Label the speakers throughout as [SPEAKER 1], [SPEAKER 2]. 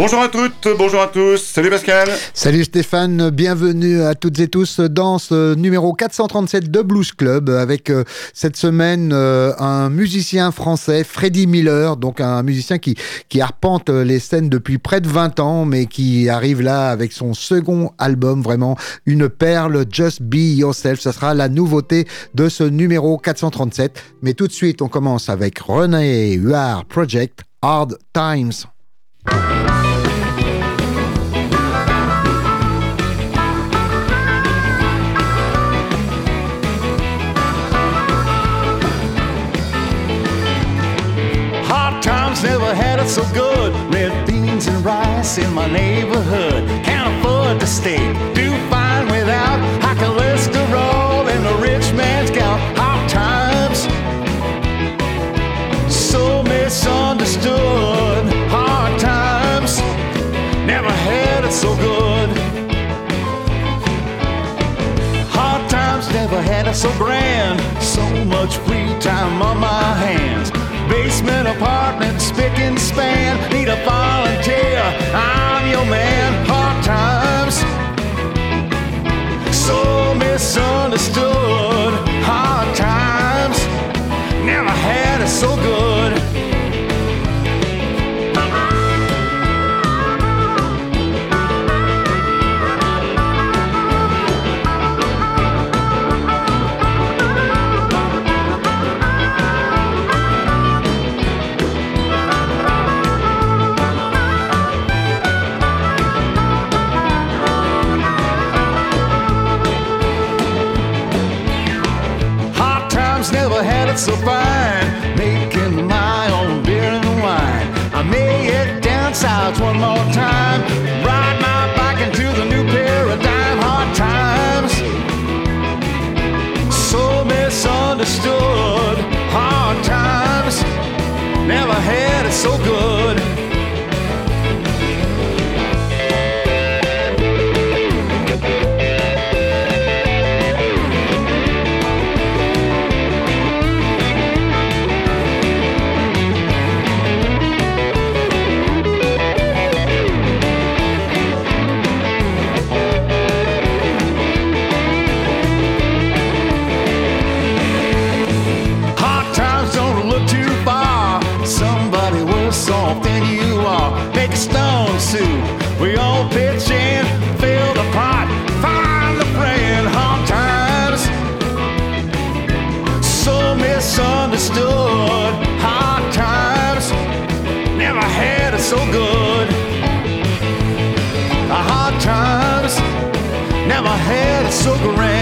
[SPEAKER 1] Bonjour à toutes, bonjour à tous, salut Pascal.
[SPEAKER 2] Salut Stéphane, bienvenue à toutes et tous dans ce numéro 437 de Blues Club avec euh, cette semaine euh, un musicien français, Freddy Miller, donc un musicien qui, qui arpente les scènes depuis près de 20 ans mais qui arrive là avec son second album, vraiment une perle, Just Be Yourself, ce sera la nouveauté de ce numéro 437. Mais tout de suite on commence avec René Huard Project Hard Times.
[SPEAKER 3] Never had it so good. Red beans and rice in my neighborhood. Can't afford to stay. Do fine without high cholesterol and a rich man's gout. Hard times, so misunderstood. Hard times, never had it so good. Hard times never had it so grand. So much free time on my hands basement apartment, spick and span. Need a volunteer, I'm your man. Hard times, so misunderstood. Uh, so grand.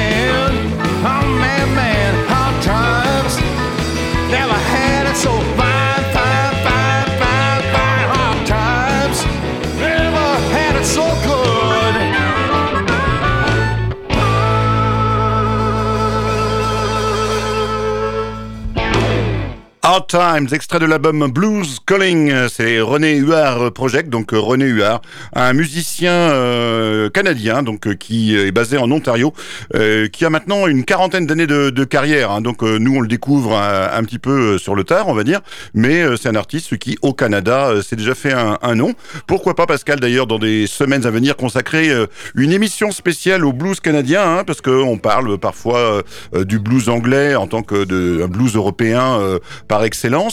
[SPEAKER 3] Times,
[SPEAKER 1] extrait de l'album Blues Calling, c'est René Huard Project, donc René Huard, un musicien euh, canadien, donc euh, qui est basé en Ontario, euh, qui a maintenant une quarantaine d'années de, carrière. Hein, donc nous on le découvre un, petit peu sur le tard, on va dire, mais c'est un artiste qui au Canada s'est déjà fait un, nom. Pourquoi pas Pascal d'ailleurs dans des semaines à venir consacrer une émission spéciale au blues canadien, hein, parce qu'on parle parfois du blues anglais en tant que de un blues européen par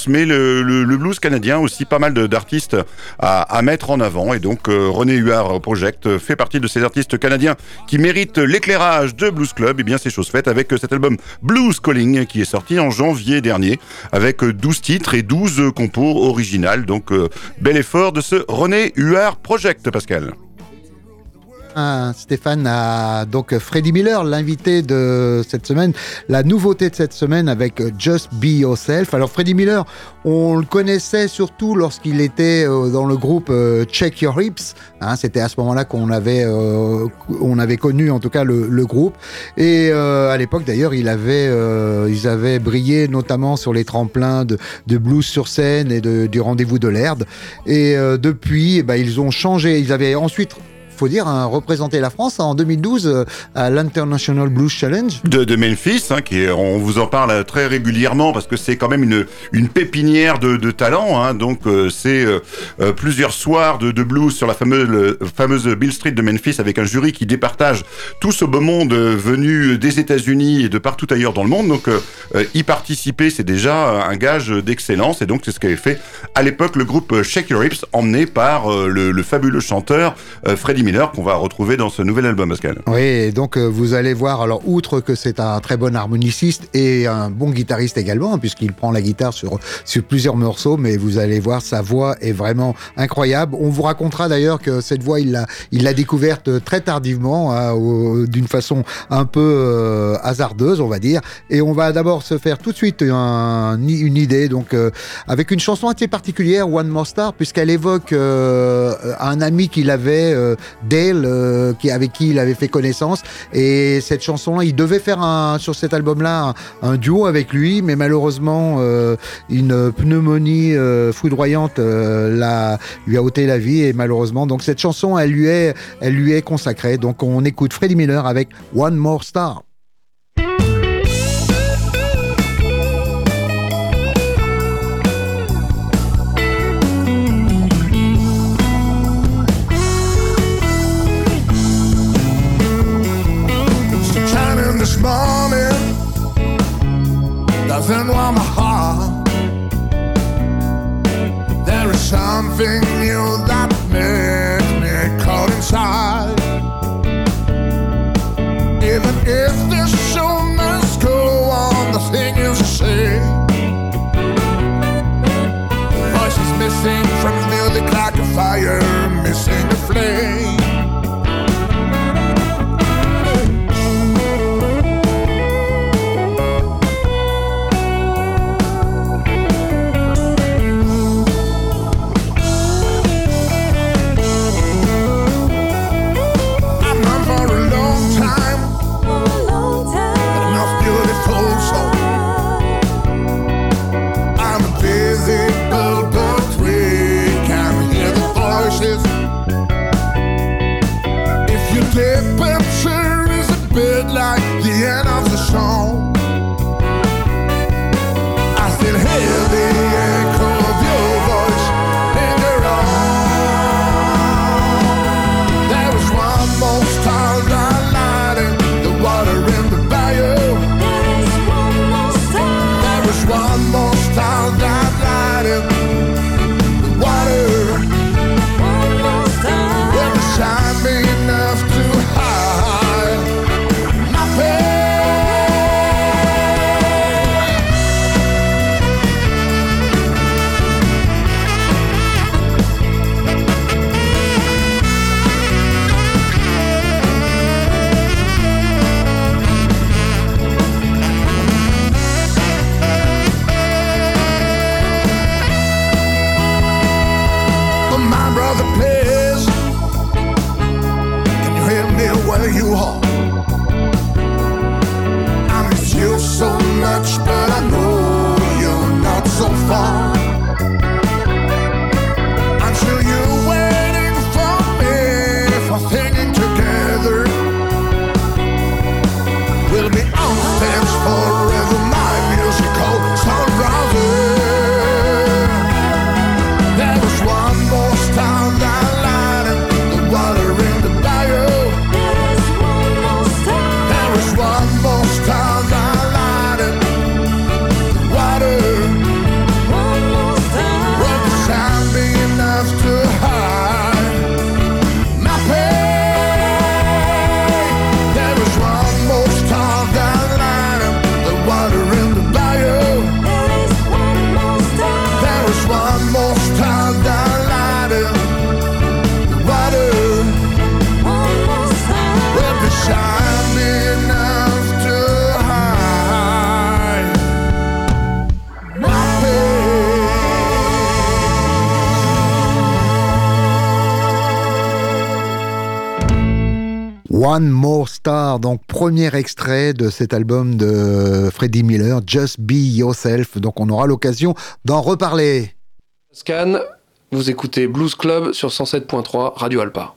[SPEAKER 1] mais le, blues canadien aussi pas mal d'artistes à, à, mettre en avant. Et donc euh, René Huard Project fait partie de ces artistes canadiens qui méritent l'éclairage de Blues Club. Et bien c'est chose faite avec cet album Blues Calling qui est sorti en janvier dernier avec 12 titres et 12 compos originales. Donc euh, bel effort de ce René Huard Project, Pascal.
[SPEAKER 2] Stéphane a donc Freddie Miller, l'invité de cette semaine, la nouveauté de cette semaine avec Just Be Yourself. Alors Freddie Miller, on le connaissait surtout lorsqu'il était euh, dans le groupe euh, Check Your Hips. Hein, C'était à ce moment-là qu'on avait, euh, on avait connu en tout cas le, groupe. Et à l'époque d'ailleurs, il avait, ils avaient brillé notamment sur les tremplins de, blues sur scène et du rendez-vous de l'Erde. Et depuis, eh ben, ils ont changé. Ils avaient ensuite faut dire, hein, représenter la France en 2012 euh, à l'International Blues Challenge.
[SPEAKER 1] de, Memphis, hein, qui est- on vous en parle très régulièrement parce que c'est quand même une, une pépinière de, de talent. Hein, donc euh, c'est euh, euh, plusieurs soirs de, blues sur la fameuse, fameuse Bill Street de Memphis avec un jury qui départage tout ce beau monde euh, venu des États-Unis et de partout ailleurs dans le monde. Donc euh, euh, y participer, c'est déjà un gage d'excellence et donc c'est ce qu'avait fait à l'époque le groupe Shake Your Hips, emmené par euh, le, le fabuleux chanteur euh, Freddie Qu'on va retrouver dans ce nouvel album, Pascal.
[SPEAKER 2] Oui, donc euh, vous allez voir, alors outre que c'est un très bon harmoniciste et un bon guitariste également, puisqu'il prend la guitare sur, sur plusieurs morceaux, mais vous allez voir, sa voix est vraiment incroyable. On vous racontera d'ailleurs que cette voix, il l'a il l'a découverte très tardivement, hein, d'une façon un peu euh, hasardeuse, on va dire. Et on va d'abord se faire tout de suite un- une idée, donc euh, avec une chanson assez particulière, One More Star, puisqu'elle évoque euh, un ami qu'il avait, euh, Dale, euh, qui, avec qui il avait fait connaissance. Et cette chanson-là, il devait faire un, sur cet album-là un, un duo avec lui, mais malheureusement, euh, une pneumonie euh, foudroyante euh, l'a- lui a ôté la vie. Et malheureusement, donc cette chanson, elle lui est, elle lui est consacrée. Donc on écoute Freddie Miller avec One More Star.
[SPEAKER 4] Fire, One More Star,
[SPEAKER 2] donc premier extrait de cet album de Freddie Miller, Just Be Yourself. Donc on aura l'occasion d'en reparler.
[SPEAKER 5] Scan, vous écoutez Blues Club sur 107.3 Radio Alpa.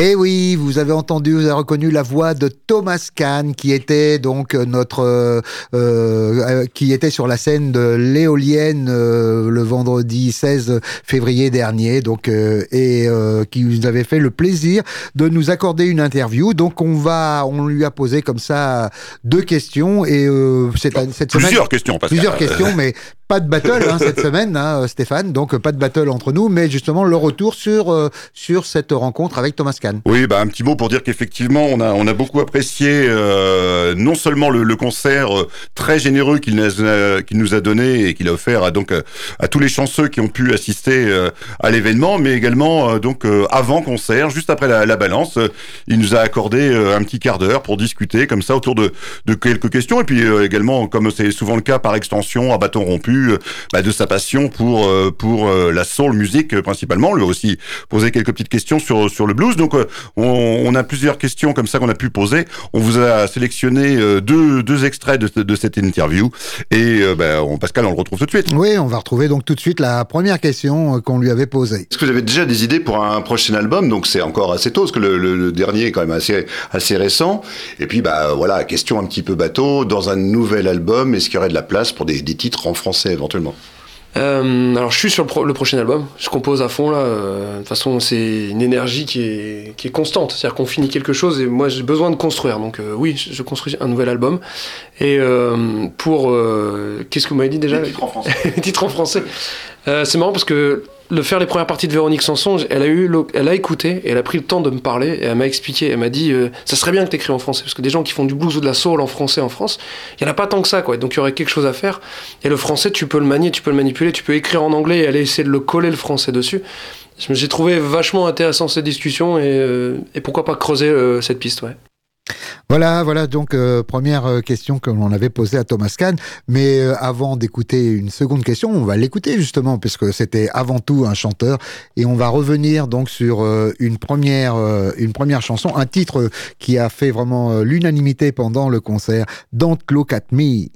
[SPEAKER 6] Eh oui, vous avez entendu, vous avez reconnu la voix de Thomas Kahn, qui était donc notre, euh, euh, qui était sur la scène de l'éolienne euh, le vendredi 16 février dernier, donc euh, et euh, qui nous avait fait le plaisir de nous accorder une interview. Donc on va, on lui a posé comme ça deux questions et euh, cette, cette semaine
[SPEAKER 1] Plusieurs questions, Pascal.
[SPEAKER 6] plusieurs questions, mais pas de battle hein, cette semaine, hein, Stéphane. Donc pas de battle entre nous, mais justement le retour sur euh, sur cette rencontre avec Thomas Kahn.
[SPEAKER 1] Oui, bah, un petit mot pour dire qu'effectivement, on a, on a beaucoup apprécié euh, non seulement le, le concert euh, très généreux qu'il nous, a- qu'il nous a donné et qu'il a offert à, donc, euh, à tous les chanceux qui ont pu assister euh, à l'événement, mais également euh, donc euh, avant concert, juste après la, la balance, euh, il nous a accordé euh, un petit quart d'heure pour discuter comme ça autour de, de quelques questions et puis euh, également, comme c'est souvent le cas par extension, à bâton rompu, euh, bah, de sa passion pour euh, pour euh, la soul musique euh, principalement. Lui a aussi posé quelques petites questions sur sur le blues. Donc on, on a plusieurs questions comme ça qu'on a pu poser. On vous a sélectionné deux deux extraits de, de cette interview et bah, on, Pascal on le retrouve tout de suite.
[SPEAKER 6] Oui, on va retrouver donc tout de suite la première question qu'on lui avait posée.
[SPEAKER 7] Est-ce que vous avez déjà des idées pour un prochain album? Donc c'est encore assez tôt, parce que le, le- le dernier est quand même assez, assez récent. Et puis bah voilà, question un petit peu bateau, dans un nouvel album, est-ce qu'il y aurait de la place pour des, des titres en français? Éventuellement
[SPEAKER 8] Euh, alors je suis sur le, pro- le prochain album, je compose à fond là. euh, de toute façon, c'est une énergie qui est, qui est constante. C'est-à-dire qu'on finit quelque chose et moi j'ai besoin de construire. Donc euh, oui, je je construis un nouvel album. Et euh, pour euh, qu'est-ce que vous m'avez dit déjà?
[SPEAKER 7] Des titres en français.
[SPEAKER 8] Les titres en français. Euh, c'est marrant parce que le faire les premières parties de Véronique Sanson, elle a eu, elle a écouté et elle a pris le temps de me parler et elle m'a expliqué. Elle m'a dit, euh, ça serait bien que t'écris en français parce que des gens qui font du blues ou de la soul en français en France, il y en a pas tant que ça quoi. Donc il y aurait quelque chose à faire. Et le français, tu peux le manier, tu peux le manipuler, tu peux écrire en anglais et aller essayer de le coller le français dessus. J'ai trouvé vachement intéressant cette discussion et, euh, et pourquoi pas creuser euh, cette piste, ouais.
[SPEAKER 6] Voilà, voilà donc euh, première euh, question que l'on avait posée à Thomas Kahn. Mais euh, avant d'écouter une seconde question, on va l'écouter justement puisque c'était avant tout un chanteur et on va revenir donc sur euh, une première euh, une première chanson, un titre qui a fait vraiment euh, l'unanimité pendant le concert. Don't Look at Me.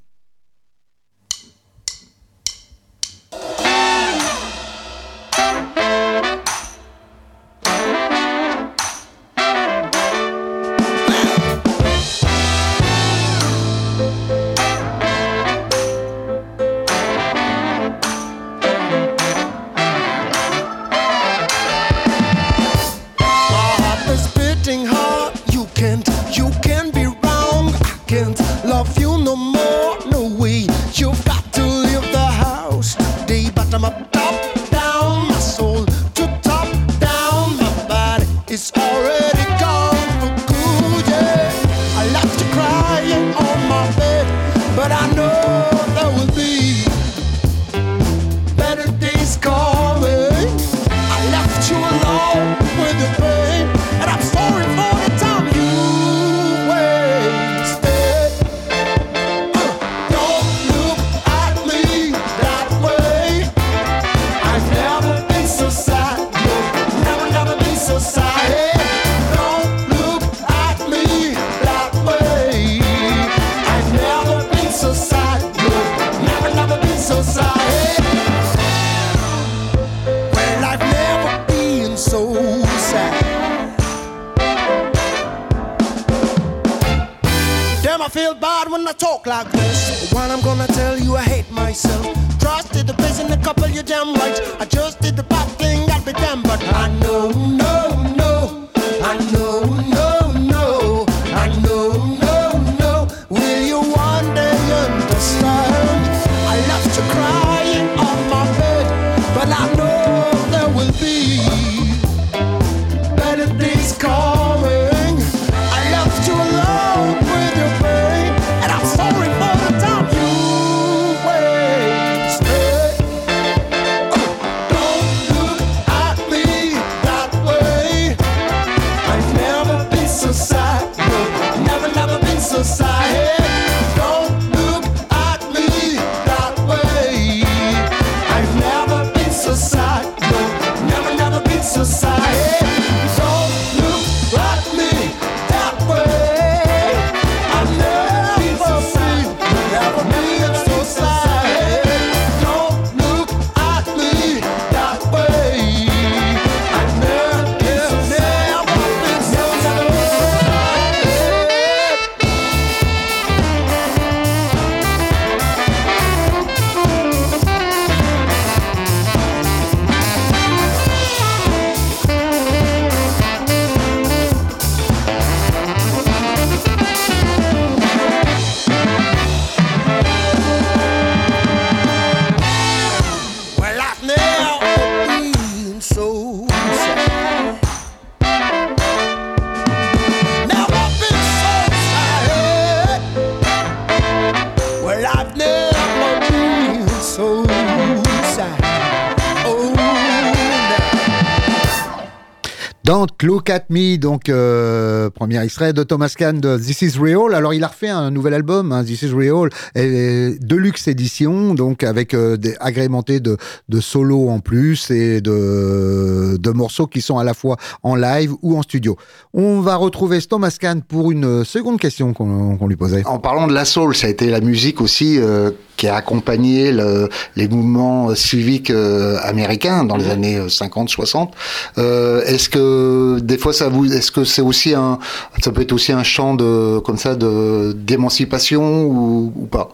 [SPEAKER 9] Look at Me,
[SPEAKER 2] donc euh, premier extrait de Thomas Kahn de This Is Real. Alors il a refait un nouvel album, hein, This Is Real, et Deluxe édition, donc avec euh, agrémenté de, de solos en plus et de, de morceaux qui sont à la fois en live ou en studio. On va retrouver Thomas Kahn pour une seconde question qu'on qu'on lui posait.
[SPEAKER 10] En parlant de la soul, ça a été la musique aussi euh, qui a accompagné le- les mouvements civiques euh, américains dans les années 50-60. Euh, est-ce que des fois ça vous, est-ce que c'est aussi un, ça peut être aussi un chant de comme ça de d'émancipation ou, ou pas?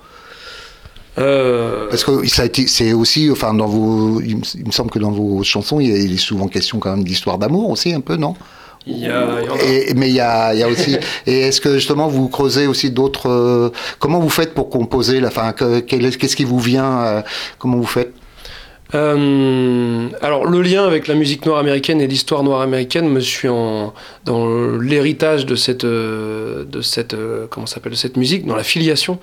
[SPEAKER 8] Euh,
[SPEAKER 10] Parce que ça a été, c'est aussi, enfin dans vos, il me, il me semble que dans vos chansons, il y a, il est souvent question quand même d'histoire d'amour aussi un peu, non?
[SPEAKER 8] Il y a, il y en a-
[SPEAKER 10] Et, mais il y a, il y a aussi. et est-ce que justement vous creusez aussi d'autres euh, Comment vous faites pour composer la fin Qu'est-ce qui vous vient euh, Comment vous faites?
[SPEAKER 8] Euh, alors le lien avec la musique noire américaine et l'histoire noire américaine me suit en, dans l'héritage de cette euh, de cette euh, comment s'appelle cette musique dans la filiation.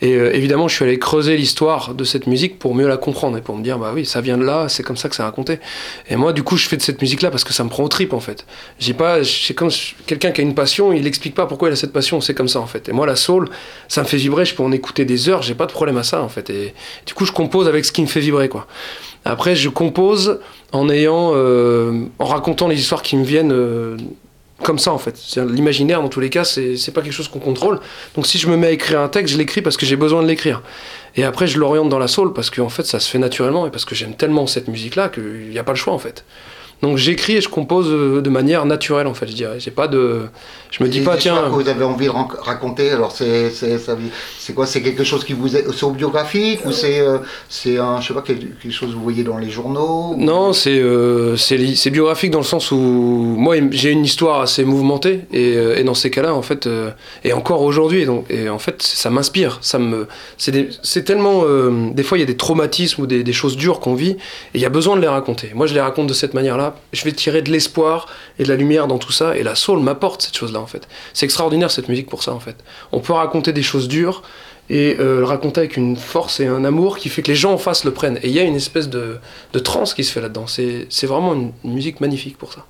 [SPEAKER 8] Et euh, évidemment je suis allé creuser l'histoire de cette musique pour mieux la comprendre et pour me dire bah oui ça vient de là c'est comme ça que c'est raconté. Et moi du coup je fais de cette musique là parce que ça me prend au trip en fait. J'ai pas c'est comme quelqu'un qui a une passion il explique pas pourquoi il a cette passion c'est comme ça en fait. Et moi la soul ça me fait vibrer je peux en écouter des heures j'ai pas de problème à ça en fait. Et du coup je compose avec ce qui me fait vibrer quoi. Après, je compose en ayant, en racontant les histoires qui me viennent comme ça en fait. L'imaginaire, dans tous les cas, c'est pas quelque chose qu'on contrôle. Donc, si je me mets à écrire un texte, je l'écris parce que j'ai besoin de l'écrire. Et après, je l'oriente dans la soul parce qu'en fait, ça se fait naturellement et parce que j'aime tellement cette musique-là qu'il n'y a pas le choix en fait. Donc, j'écris et je compose euh, de manière naturelle en fait, je dirais. J'ai pas de, je me dis pas tiens.
[SPEAKER 10] que vous avez envie de raconter. Alors c'est c'est quoi? C'est quelque chose qui vous est c'est autobiographique ou c'est euh, c'est un je sais pas quelque chose que vous voyez dans les journaux ou-
[SPEAKER 8] Non, c'est euh, c'est biographique dans le sens où moi j'ai une histoire assez mouvementée et, euh, et dans ces cas-là en fait euh, et encore aujourd'hui donc et en fait ça m'inspire, ça me c'est tellement des fois il y a des traumatismes ou des, des choses dures qu'on vit et il y a besoin de les raconter. Moi je les raconte de cette manière-là, je vais tirer de l'espoir et de la lumière dans tout ça et la soul m'apporte cette chose-là en fait. C'est extraordinaire cette musique pour ça en fait. On peut raconter des choses dures et euh, le raconter avec une force et un amour qui fait que les gens en face le prennent. Et il y a une espèce de, de transe qui se fait là-dedans. C'est vraiment une musique magnifique pour ça.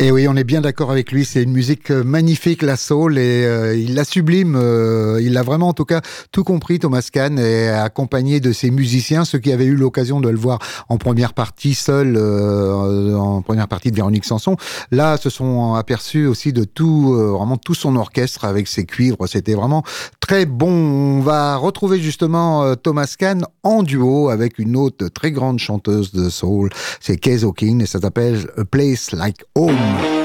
[SPEAKER 2] Et oui, on est bien d'accord avec lui. C'est une musique euh, magnifique, la soul, et euh, il la sublime. euh, il a vraiment, en tout cas, tout compris, Thomas Kahn, et accompagné de ses musiciens, ceux qui avaient eu l'occasion de le voir en première partie seul, euh, en première partie de Véronique Sanson. Là, se sont aperçus aussi de tout, euh, vraiment tout son orchestre avec ses cuivres. C'était vraiment très bon. On va retrouver justement euh, Thomas Kahn en duo avec une autre très grande chanteuse de soul. C'est Kay King et ça s'appelle A Place Like Home. Rome.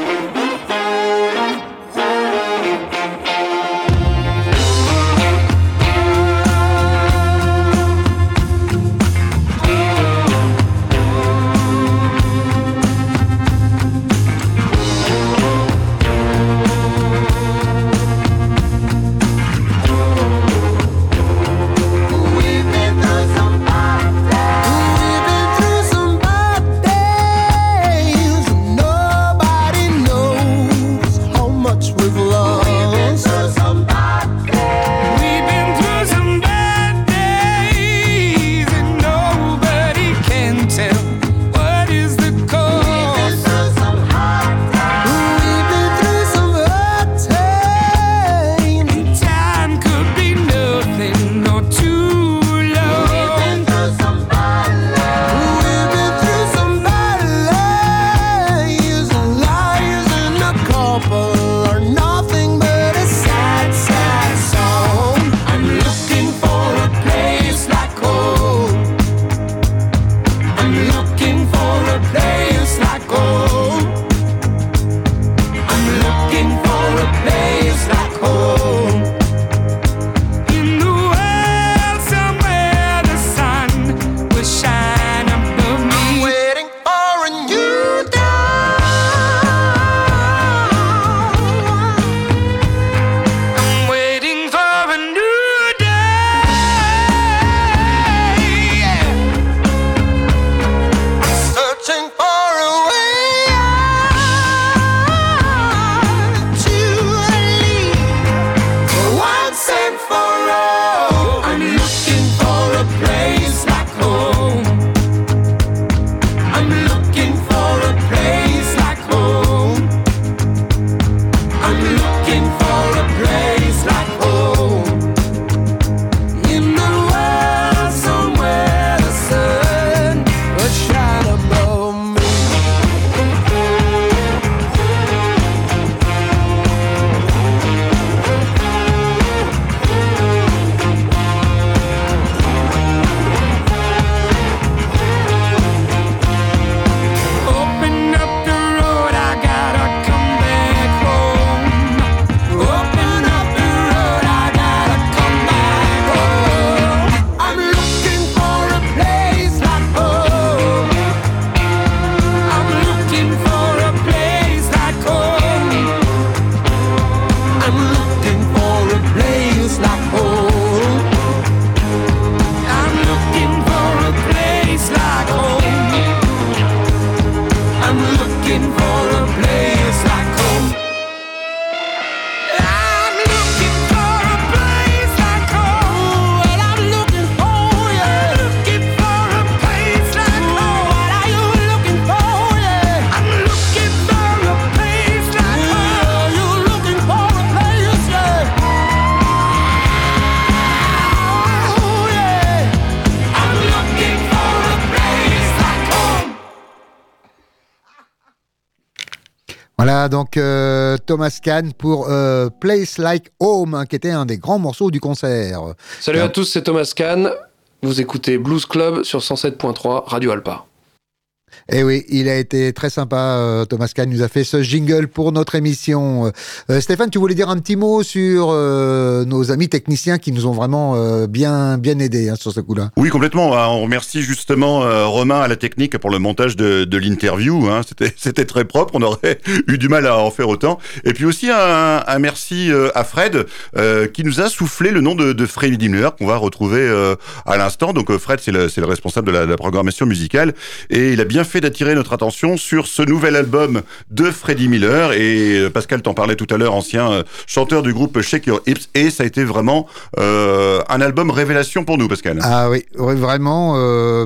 [SPEAKER 2] Thomas Kahn pour euh, Place Like Home, hein, qui était un des grands morceaux du concert.
[SPEAKER 8] Salut à tous, c'est Thomas Kahn. Vous écoutez Blues Club sur 107.3 Radio Alpa.
[SPEAKER 2] Et Eh oui, il a été très sympa, euh, Thomas Kahn nous a fait ce jingle pour notre émission. Euh, Stéphane, tu voulais dire un petit mot sur euh, nos amis techniciens qui nous ont vraiment bien, bien aidés hein, sur ce coup-là
[SPEAKER 1] Oui, complètement. Ah, On remercie justement Romain à la technique pour le montage de, l'interview. Hein. C'était, très propre. On aurait eu du mal à en faire autant. Et puis aussi un, merci à Fred qui nous a soufflé le nom de, Freddy Miller qu'on va retrouver à l'instant. Donc Fred, c'est le, c'est le responsable de la, de la programmation musicale et il a bien fait d'attirer notre attention sur ce nouvel album de Freddie Miller. Et euh, Pascal t'en parlait tout à l'heure, ancien euh, chanteur du groupe Shake Your Hips. Et ça a été vraiment euh, un album révélation pour nous, Pascal.
[SPEAKER 2] Ah oui, vraiment,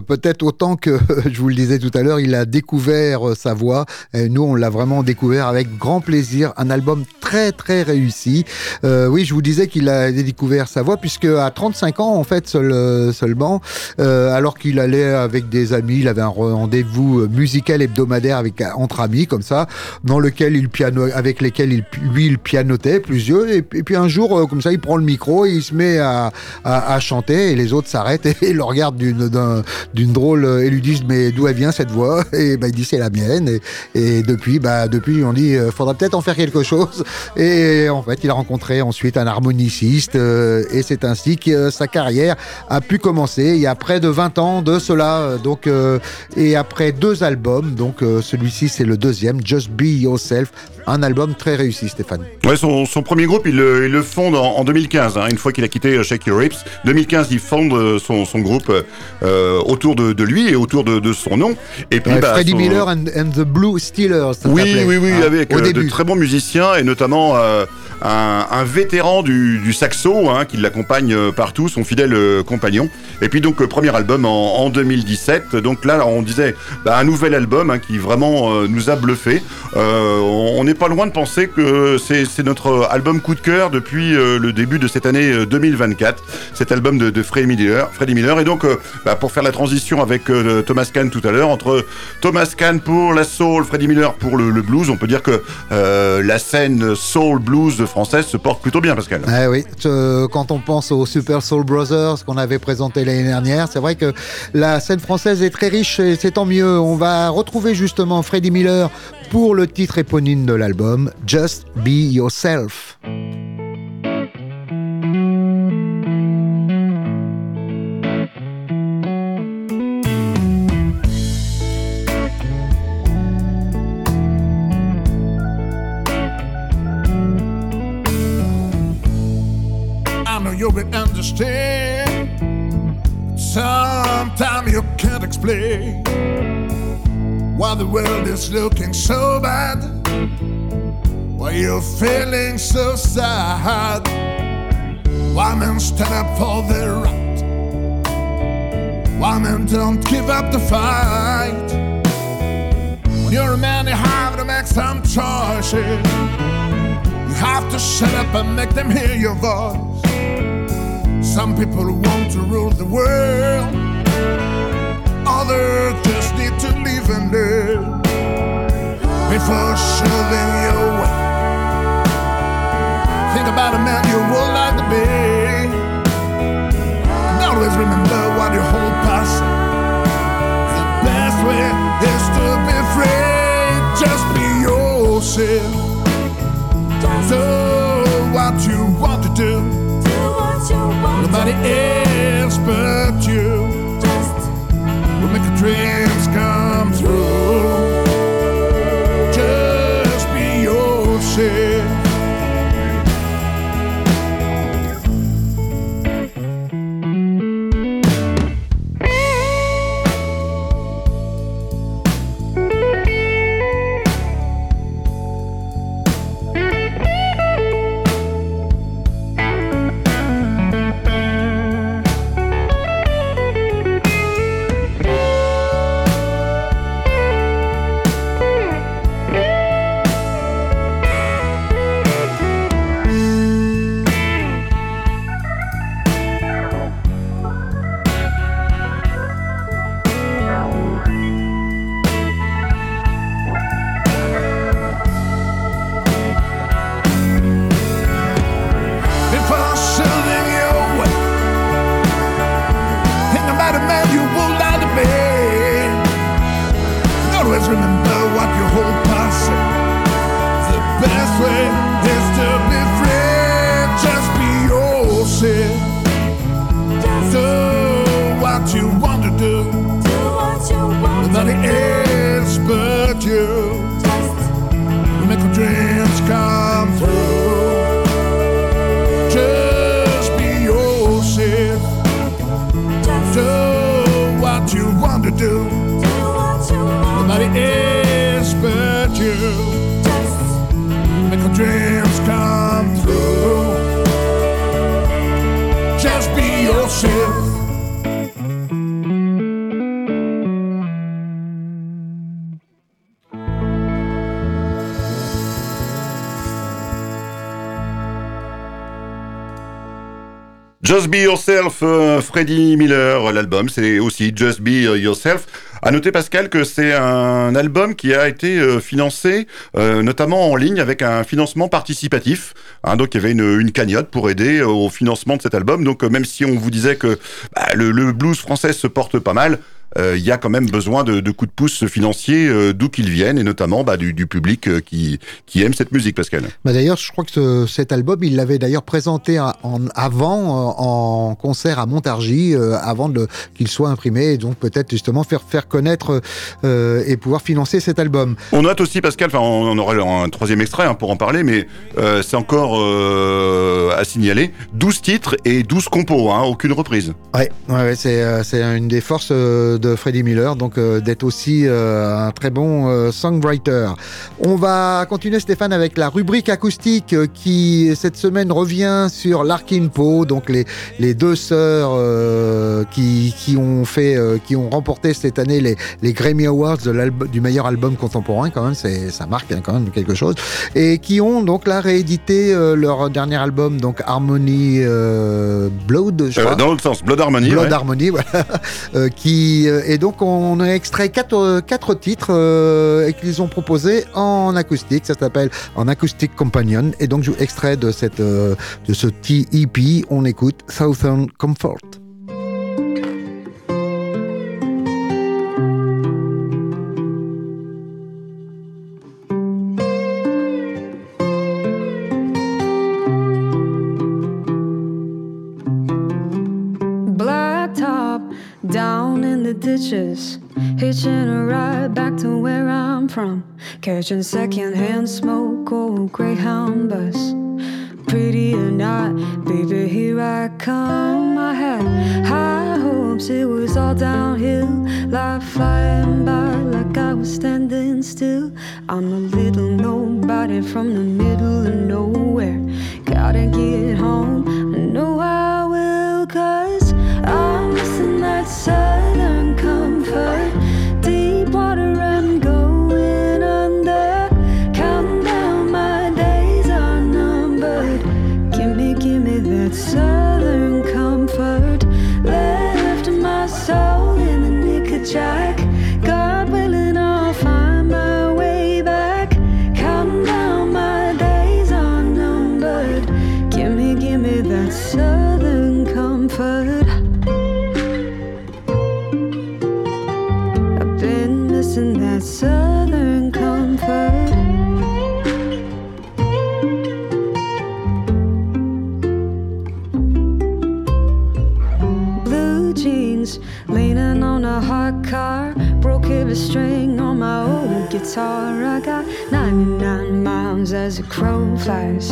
[SPEAKER 2] peut-être autant que, je vous le disais tout à l'heure, il a découvert sa voix. Et nous, on l'a vraiment découvert avec grand plaisir. Un album très, très réussi. Oui, je vous disais qu'il a découvert sa voix, puisque à 35 ans, en fait, seul, seulement, alors qu'il allait avec des amis, il avait un rendez-vous euh, musical hebdomadaire avec, entre amis, comme ça, dans lequel il piano, avec lesquels il, lui, il pianotait plusieurs. Et, puis- et un jour, euh, comme ça, il prend le micro et il se met à, à, à chanter et les autres s'arrêtent et, le regardent d'une d'un- d'une drôle euh, et lui disent mais d'où elle vient cette voix et bah, il dit c'est la mienne et, et depuis bah depuis on dit euh, faudra peut-être en faire quelque chose et en fait il a rencontré ensuite un harmoniciste euh, et c'est ainsi que euh, sa carrière a pu commencer il y a près de 20 ans de cela euh, donc euh, et après deux albums donc euh, celui-ci c'est le deuxième Just Be Yourself un album très réussi Stéphane
[SPEAKER 1] Ouais, son, son premier groupe, il, le- il le fonde en, en 2015, hein, une fois qu'il a quitté euh, Shake Your Hips. 2015, il fonde euh, son, son groupe euh, autour de, de lui et autour de, de son nom. Et puis,
[SPEAKER 2] Ouais,
[SPEAKER 1] bah,
[SPEAKER 2] Freddie
[SPEAKER 1] son-
[SPEAKER 2] Miller and, and the Blue Steelers ça
[SPEAKER 1] Oui, oui, oui,
[SPEAKER 2] hein,
[SPEAKER 1] avec euh, de très bons musiciens et notamment un, un vétéran du, du saxo hein, qui l'accompagne partout, son fidèle compagnon. Et puis donc premier album en, en 2017. Donc là, on disait bah, un nouvel album hein, qui vraiment euh, nous a bluffé. Euh, on n'est pas loin de penser que c'est notre album coup de cœur depuis euh, le début de cette année euh, 2024. Cet album de, de Freddie Miller. Freddie Miller. Et donc, bah, pour faire la transition avec Thomas Kahn tout à l'heure, entre Thomas Kahn pour la soul, Freddie Miller pour le, blues, on peut dire que la scène soul blues française se porte plutôt bien, Pascal.
[SPEAKER 2] Ah oui, quand on pense aux Super Soul Brothers qu'on avait présenté l'année dernière, c'est vrai que la scène française est très riche et c'est tant mieux. On va retrouver justement Freddie Miller pour le titre éponyme de l'album, Just Be Yourself.
[SPEAKER 4] The world is looking so bad. Why you're feeling so sad. Why men stand up for their right. Why men don't give up the fight. When you're a man, you have to make some choices. You have to shut up and make them hear your voice. Some people want to rule the world, others just need to before shoving your way. Think about a man you would like to be, and always remember what your whole past. The best way is to be free. Just be yourself. Do what you want to do. Do what you want. Nobody else but you Just will make your dreams come through. Just Be Yourself,
[SPEAKER 1] euh, Freddie Miller, l'album, c'est aussi Just Be Yourself. À noter Pascal que c'est un album qui a été euh, financé euh, notamment en ligne avec un financement participatif. Hein, donc il y avait une, cagnotte pour aider au financement de cet album. Donc euh, même si on vous disait que bah, le, blues français se porte pas mal, euh, il y a quand même besoin de, de coups de pouce financiers euh, d'où qu'ils viennent et notamment bah, du, du public euh, qui, qui aime cette musique, Pascal.
[SPEAKER 2] Bah d'ailleurs, je crois que ce- cet album, il l'avait d'ailleurs présenté en, en- avant euh, en concert à Montargis, euh, avant qu'il soit imprimé, et donc peut-être justement faire faire connaître euh, et pouvoir financer cet album.
[SPEAKER 1] On note aussi, Pascal, enfin, on aurait un troisième extrait hein, pour en parler, mais euh, c'est encore euh, à signaler 12 titres et 12 compos, hein, aucune reprise.
[SPEAKER 2] Ouais, ouais, ouais, c'est euh, une des forces euh, de Freddie Miller, donc euh, d'être aussi euh, un très bon euh, songwriter. On va continuer Stéphane avec la rubrique acoustique qui cette semaine revient sur Larkin Poe, donc les les deux sœurs qui qui ont fait qui ont remporté cette année les les Grammy Awards de du meilleur album contemporain quand même, c'est ça marque hein, quand même quelque chose et qui ont donc là réédité leur dernier album donc Harmony Blood, je crois.
[SPEAKER 1] dans l'autre sens, Blood Harmony.
[SPEAKER 2] Blood
[SPEAKER 1] ouais.
[SPEAKER 2] Harmony, voilà. Qui et donc on a extrait quatre, euh, titres euh, qu'ils ont proposés en acoustique. Ça s'appelle en acoustic companion. Et donc je vous extrait de cette euh, de ce TEP. On écoute Southern Comfort.
[SPEAKER 11] Down in the ditches, hitching a ride back to where I'm from, catching secondhand smoke, old Greyhound bus. Pretty or not, baby, here I come. I had high hopes, it was all downhill, life flying by like I was standing still. I'm a little nobody from the middle of nowhere. Gotta get home, I got 99 miles as a crow flies.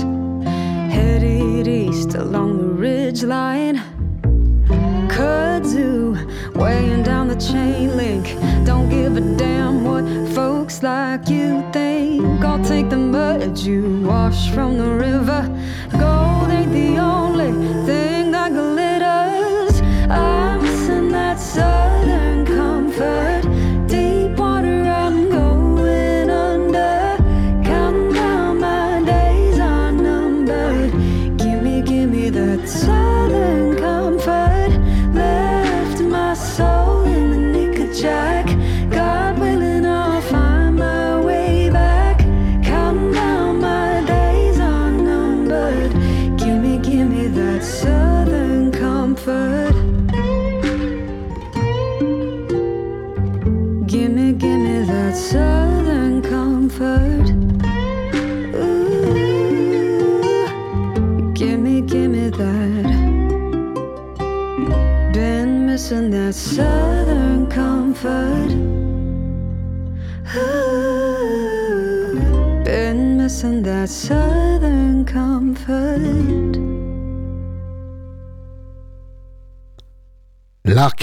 [SPEAKER 11] Headed east along the ridge line kudzu weighing down the chain link. Don't give a damn what folks like you think. I'll take the mud you wash from the river.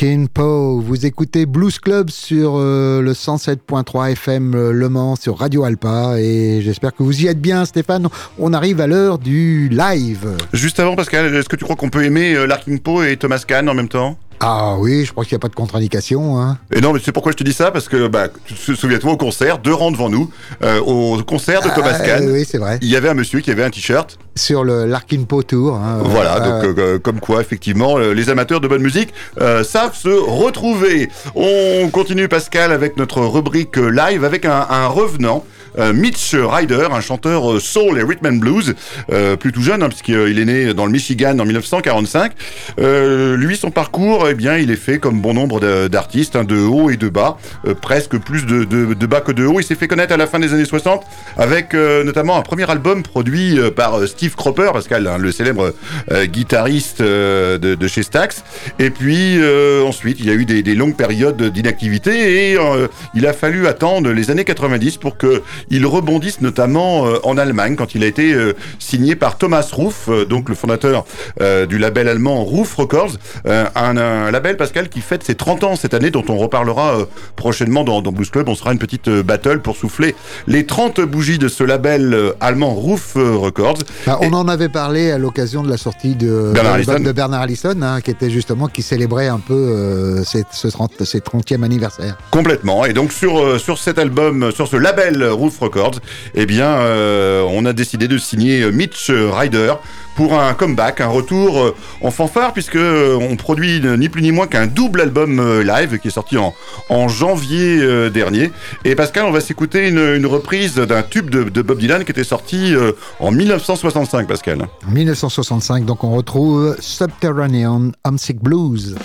[SPEAKER 2] Larkin Poe, vous écoutez Blues Club sur euh, le 107.3 FM euh, Le Mans sur Radio Alpa et j'espère que vous y êtes bien Stéphane. On arrive à l'heure du live.
[SPEAKER 1] Juste avant, Pascal, est-ce que tu crois qu'on peut aimer euh, Larkin Poe et Thomas Kahn en même temps?
[SPEAKER 2] Ah oui, je crois qu'il n'y a pas de contre-indication. Hein.
[SPEAKER 1] Et non, mais c'est pourquoi je te dis ça, parce que, bah, souviens-toi, au concert, deux rangs devant nous, euh, au concert de Thomas
[SPEAKER 2] Ah,
[SPEAKER 1] Kahn,
[SPEAKER 2] oui, c'est vrai.
[SPEAKER 1] il y avait un monsieur qui avait un t-shirt.
[SPEAKER 2] Sur le Larkin Poe Tour. hein.
[SPEAKER 1] Voilà,
[SPEAKER 2] Euh,
[SPEAKER 1] donc euh, comme quoi, effectivement, euh, les amateurs de bonne musique euh, savent se retrouver. On continue, Pascal, avec notre rubrique euh, live, avec un, un revenant. Euh, Mitch Ryder, un chanteur euh, soul et rhythm and blues, euh, plus tout jeune, hein, puisqu'il est né dans le Michigan en 1945. Euh, lui, son parcours, eh bien, il est fait comme bon nombre d'artistes, hein, de haut et de bas, presque plus de, bas que de haut. Il s'est fait connaître à la fin des années 60 avec notamment un premier album produit par Steve Cropper, Pascal, hein, le célèbre guitariste de, chez Stax. Et puis ensuite, il y a eu des, longues périodes d'inactivité et il a fallu attendre les années 90 pour que il rebondisse notamment euh, en Allemagne quand il a été euh, signé par Thomas Ruf, euh, donc le fondateur du label allemand Ruf Records, un, un label Pascal qui fête ses 30 ans cette année, dont on reparlera prochainement dans, dans Blues Club. On sera une petite battle pour souffler les 30 bougies de ce label allemand Ruf euh, Records.
[SPEAKER 2] bah, on
[SPEAKER 1] Et-
[SPEAKER 2] en avait parlé à l'occasion de la sortie de
[SPEAKER 1] Bernard Allison.
[SPEAKER 2] de Bernard Allison, hein, qui était justement qui célébrait un peu euh, ses, ce 30, ses 30e anniversaire.
[SPEAKER 1] Complètement. Et donc sur sur cet album, sur ce label euh, Records, eh bien, euh, on a décidé de signer euh, Mitch Ryder pour un comeback, un retour euh, en fanfare, puisque on produit ni plus ni moins qu'un double album live qui est sorti en janvier dernier. Et Pascal, on va s'écouter une, reprise d'un tube de, de Bob Dylan qui était sorti en 1965, Pascal.
[SPEAKER 2] En 1965, donc on retrouve Subterranean Homesick Blues.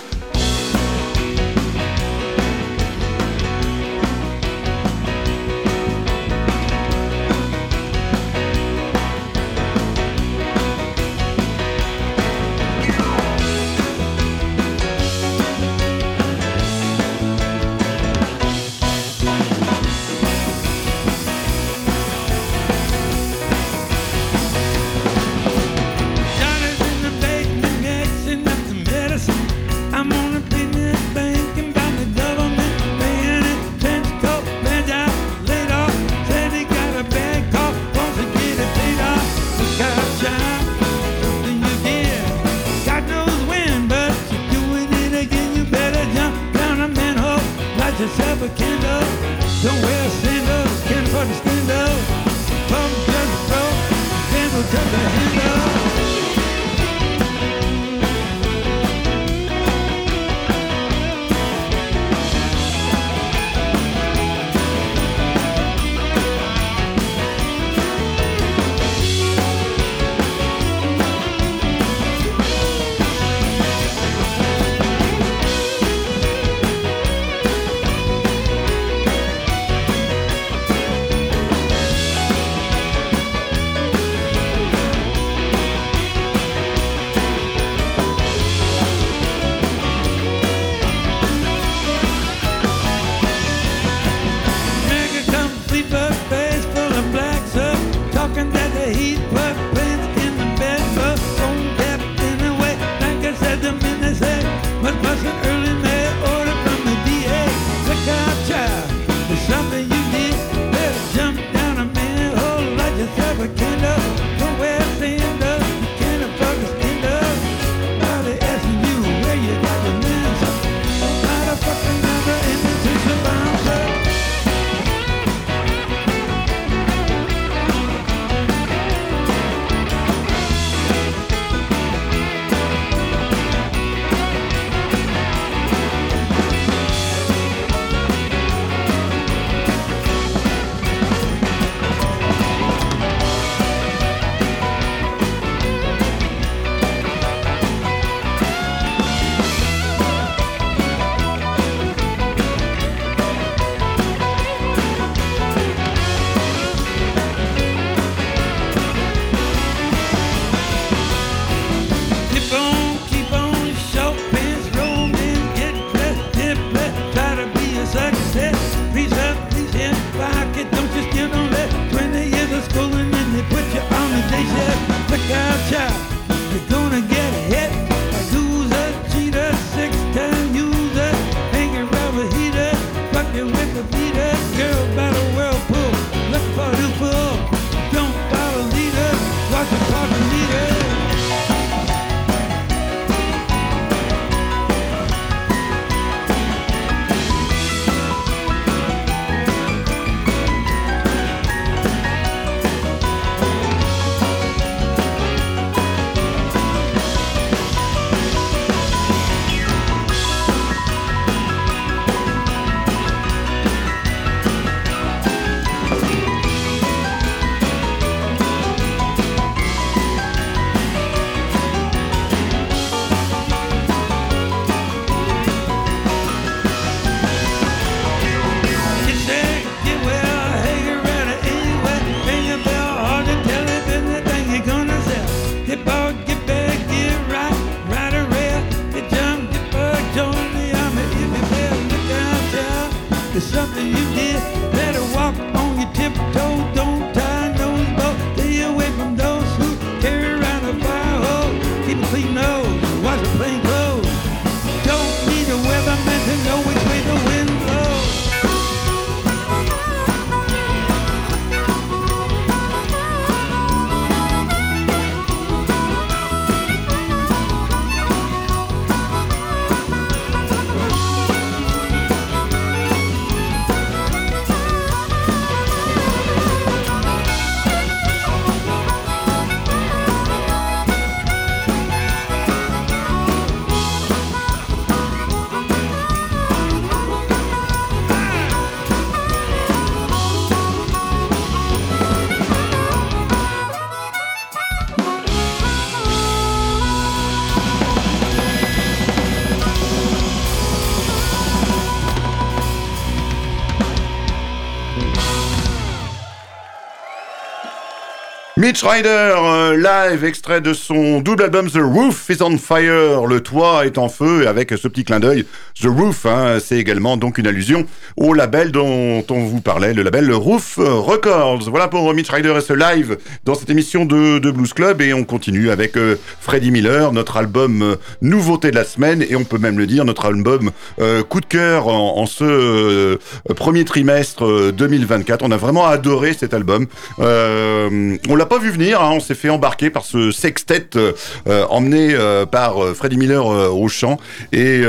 [SPEAKER 1] Euh, live, extrait de son double album The Roof is on Fire, le toit est en feu, avec ce petit clin d'œil, The Roof, hein, c'est également donc une allusion au label dont on vous parlait, le label Roof Records. Voilà pour Mitch Ryder et ce live dans cette émission de, de Blues Club, et on continue avec euh, Freddie Miller, notre album euh, nouveauté de la semaine, et on peut même le dire, notre album euh, coup de cœur en, en ce euh, premier trimestre euh, 2024. On a vraiment adoré cet album. Euh, on l'a pas vu hein, on s'est fait embarquer par ce sextet euh, euh, emmené euh, par Freddie Miller au chant et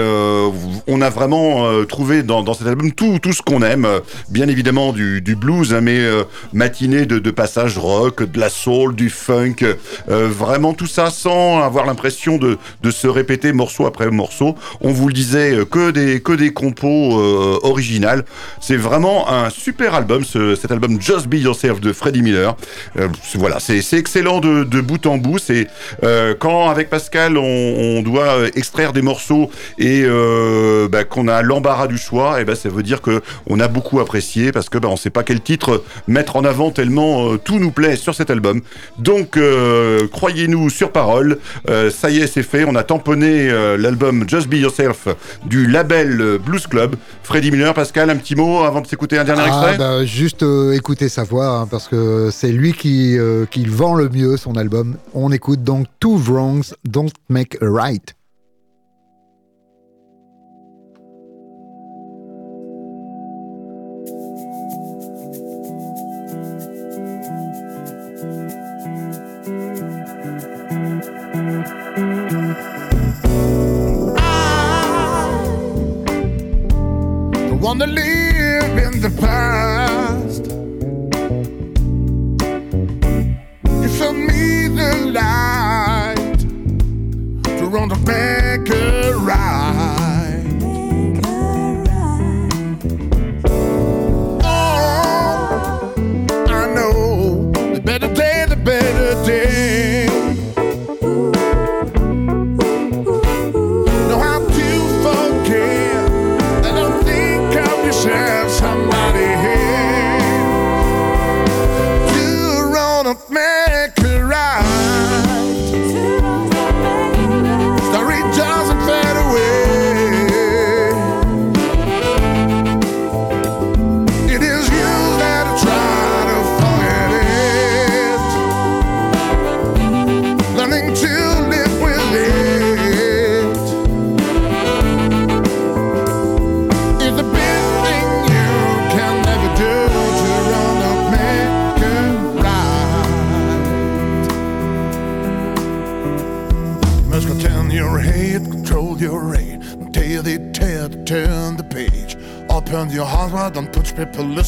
[SPEAKER 1] on a vraiment trouvé dans, cet album tout, tout ce qu'on aime, bien évidemment du, blues, hein, mais matinée de, passage rock, de la soul, du funk, vraiment tout ça sans avoir l'impression de, de se répéter morceau après morceau. On vous le disait, que des, que des compos originales. C'est vraiment un super album, ce- cet album Just Be Yourself de Freddie Miller. Voilà, c'est excellent de, de bout en bout. C'est euh, quand avec Pascal on, on doit euh, extraire des morceaux et euh, bah, qu'on a l'embarras du choix, et ben ça veut dire que on a beaucoup apprécié parce que bah, on sait pas quel titre mettre en avant tellement euh, tout nous plaît sur cet album. Donc croyez-nous sur parole, ça y est c'est fait. On a tamponné l'album Just Be Yourself du label Blues Club. Freddie Miller, Pascal, un petit mot avant de s'écouter un dernier
[SPEAKER 2] Ah,
[SPEAKER 1] extrait?
[SPEAKER 2] bah, juste écouter sa voix, hein, parce que c'est lui qui, qui vend le mieux son album. On écoute donc Two Wrongs Don't Make a Right.
[SPEAKER 4] Me the light to run to make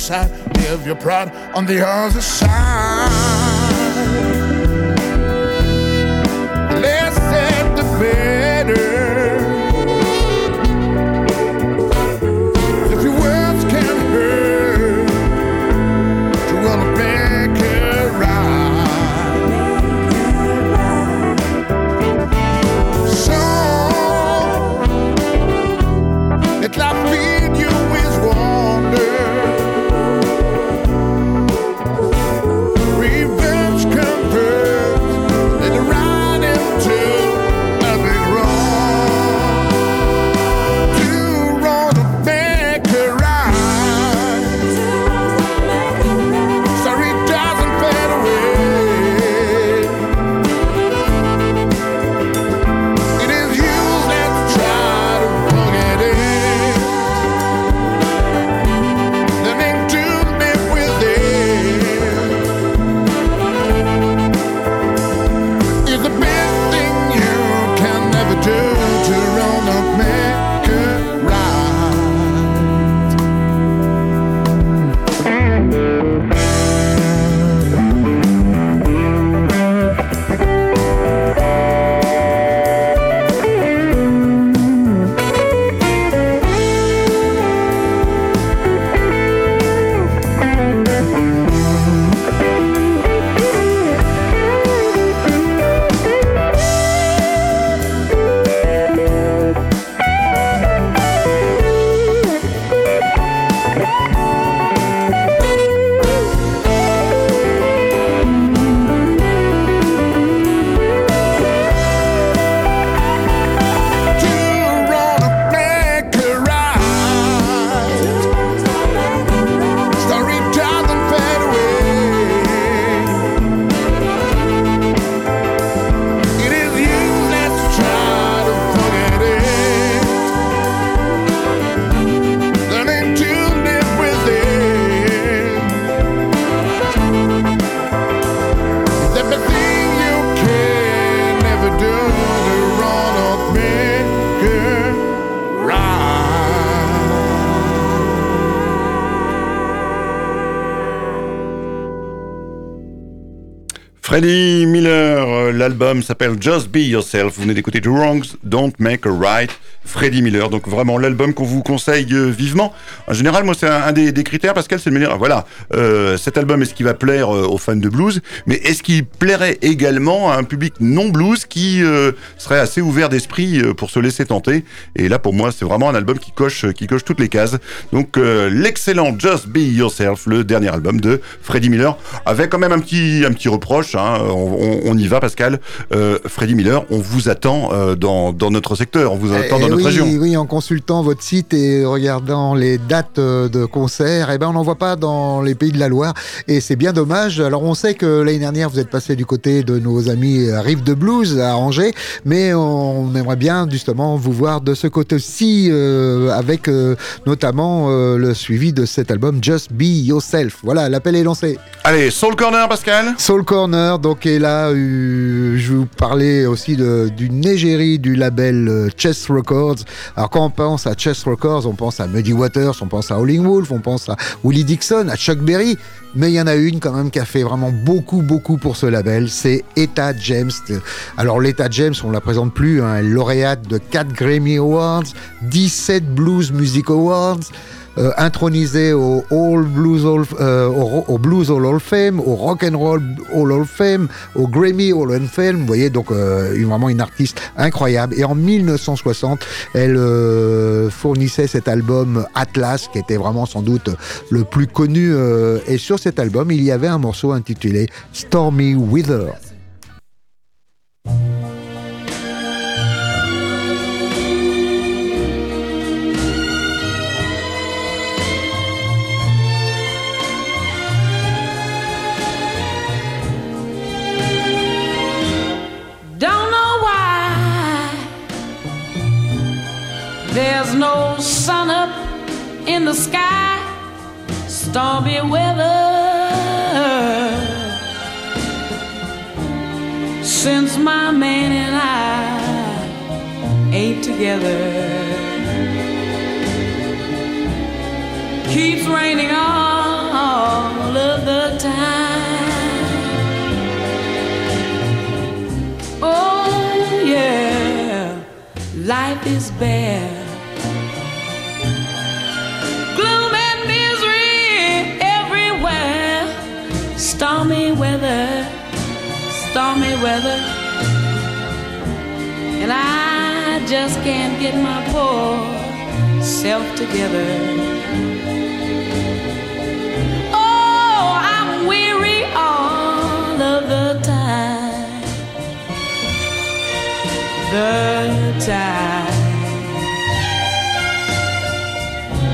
[SPEAKER 4] aside. Leave your pride on the other side.
[SPEAKER 1] Freddie Miller, euh, l'album s'appelle Just Be Yourself. Vous venez d'écouter The Wrongs Don't Make a Right. Freddie Miller, donc vraiment l'album qu'on vous conseille euh, vivement. En général, moi, c'est un, un des, des critères, Pascal, c'est de me dire, voilà, euh, cet album, est-ce qu'il va plaire euh, aux fans de blues, mais est-ce qu'il plairait également à un public non blues qui euh, serait assez ouvert d'esprit euh, pour se laisser tenter? Et là, pour moi, c'est vraiment un album qui coche, qui coche toutes les cases. Donc, euh, l'excellent Just Be Yourself, le dernier album de Freddie Miller, avec quand même un petit, un petit reproche. hein, on, on- on y va, Pascal. Euh, Freddie Miller, on vous attend euh, dans, dans notre secteur, on vous attend
[SPEAKER 2] Eh
[SPEAKER 1] dans notre
[SPEAKER 2] oui,
[SPEAKER 1] région.
[SPEAKER 2] Oui, en consultant votre site et regardant les dates euh, de concert, eh ben on n'en voit pas dans les pays de la Loire et c'est bien dommage. Alors on sait que l'année dernière vous êtes passé du côté de nos amis euh, Rive de Blues à Angers, mais on aimerait bien justement vous voir de ce côté-ci euh, avec euh, notamment euh, le suivi de cet album Just Be Yourself. Voilà, l'appel est lancé.
[SPEAKER 1] Allez, Soul Corner, Pascal
[SPEAKER 2] Soul Corner, donc, et là, je vous parler aussi de, d'une égérie du label Chess Records. Alors, quand on pense à Chess Records, on pense à Muddy Waters, on pense à Howling Wolf, on pense à Willie Dixon, à Chuck Berry. Mais il y en a une quand même qui a fait vraiment beaucoup, beaucoup pour ce label, c'est Etta James. Alors, l'Etta James, on la présente plus, hein, lauréate de 4 Grammy Awards, 17 Blues Music Awards, euh, intronisé au All Blues Hall, euh, Blues Hall of Fame, au Rock and Roll Hall of Fame, au Grammy Hall of Fame. Vous voyez donc euh, vraiment une artiste incroyable. Et en 1960, elle euh, fournissait cet album Atlas, qui était vraiment sans doute le plus connu. euh, et sur cet album, il y avait un morceau intitulé Stormy Weather.
[SPEAKER 12] There's no sun up in the sky, stormy weather. Since my man and I ain't together, keeps raining all of the time. Oh, yeah, life is bare. Stormy weather. And I just can't get my poor self together. Oh, I'm weary all of the time the time.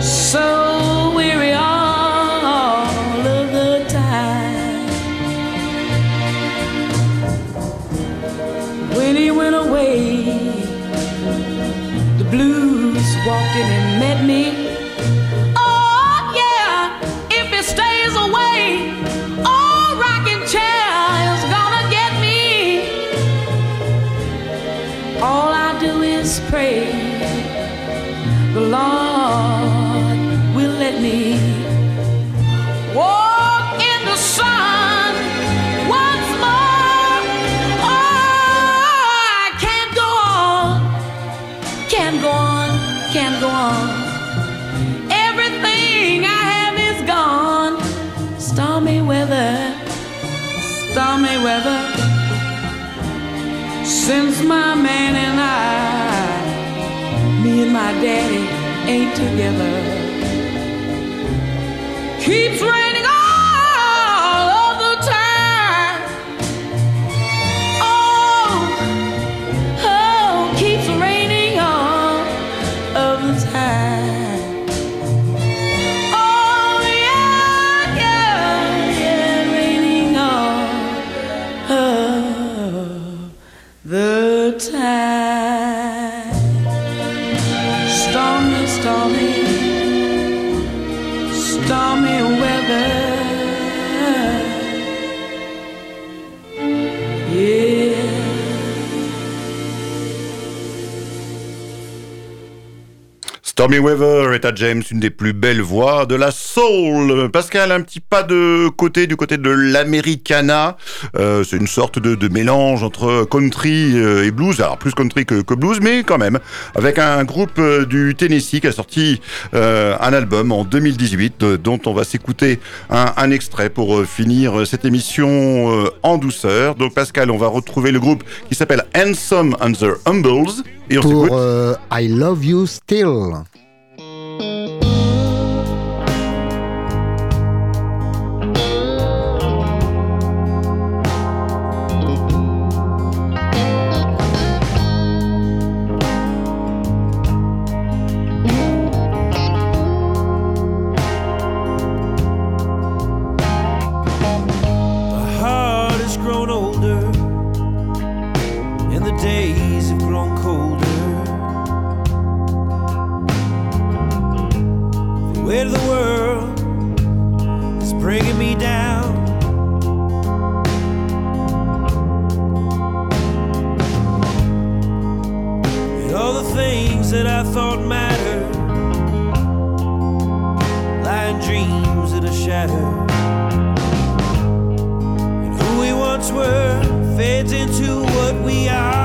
[SPEAKER 12] So weary all me walk in the sun once more. Oh, I can't go on, can't go on, can't go on. Everything I have is gone. Stormy weather, stormy weather. Since my man and I, me and my daddy ain't together. Keeps raining Stormy Weather,
[SPEAKER 1] Etta James, une des plus belles voix de la soul. Pascal, un petit pas de côté, du côté de l'Americana. Euh, c'est une sorte de, mélange entre country euh, et blues. Alors plus country que, blues, mais quand même. Avec un groupe euh, du Tennessee qui a sorti un album en 2018 euh, dont on va s'écouter un, un extrait pour finir cette émission en douceur. Donc Pascal, on va retrouver le groupe qui s'appelle Handsome and the Humbles. Et on s'écoute.
[SPEAKER 2] Pour euh, I Love You Still.
[SPEAKER 4] Weight of the world is bringing me down. And all the things that I thought mattered, lying dreams that are shattered who we once were fades into what we are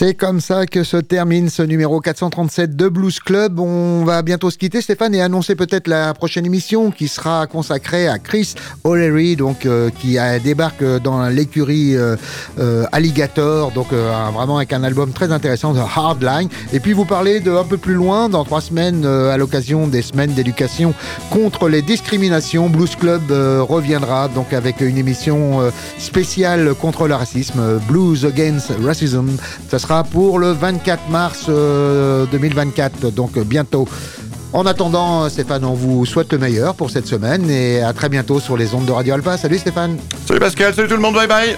[SPEAKER 2] C'est comme ça que se termine ce numéro 437 de Blues Club. On va bientôt se quitter, Stéphane, et annoncer peut-être la prochaine émission qui sera consacrée à Chris O'Leary, donc euh, qui débarque dans l'écurie euh, euh, Alligator, donc vraiment avec un album très intéressant de Hardline. Et puis vous parlez de un peu plus loin, dans trois semaines, à l'occasion des semaines d'éducation contre les discriminations. Blues Club reviendra donc avec une émission spéciale contre le racisme, Blues Against Racism. Ça sera pour le 24 mars euh, 2024, donc euh, bientôt. En attendant, euh, Stéphane, on vous souhaite le meilleur pour cette semaine et à très bientôt sur les ondes de Radio Alpha. Salut Stéphane
[SPEAKER 1] Salut Pascal, salut tout le monde, bye bye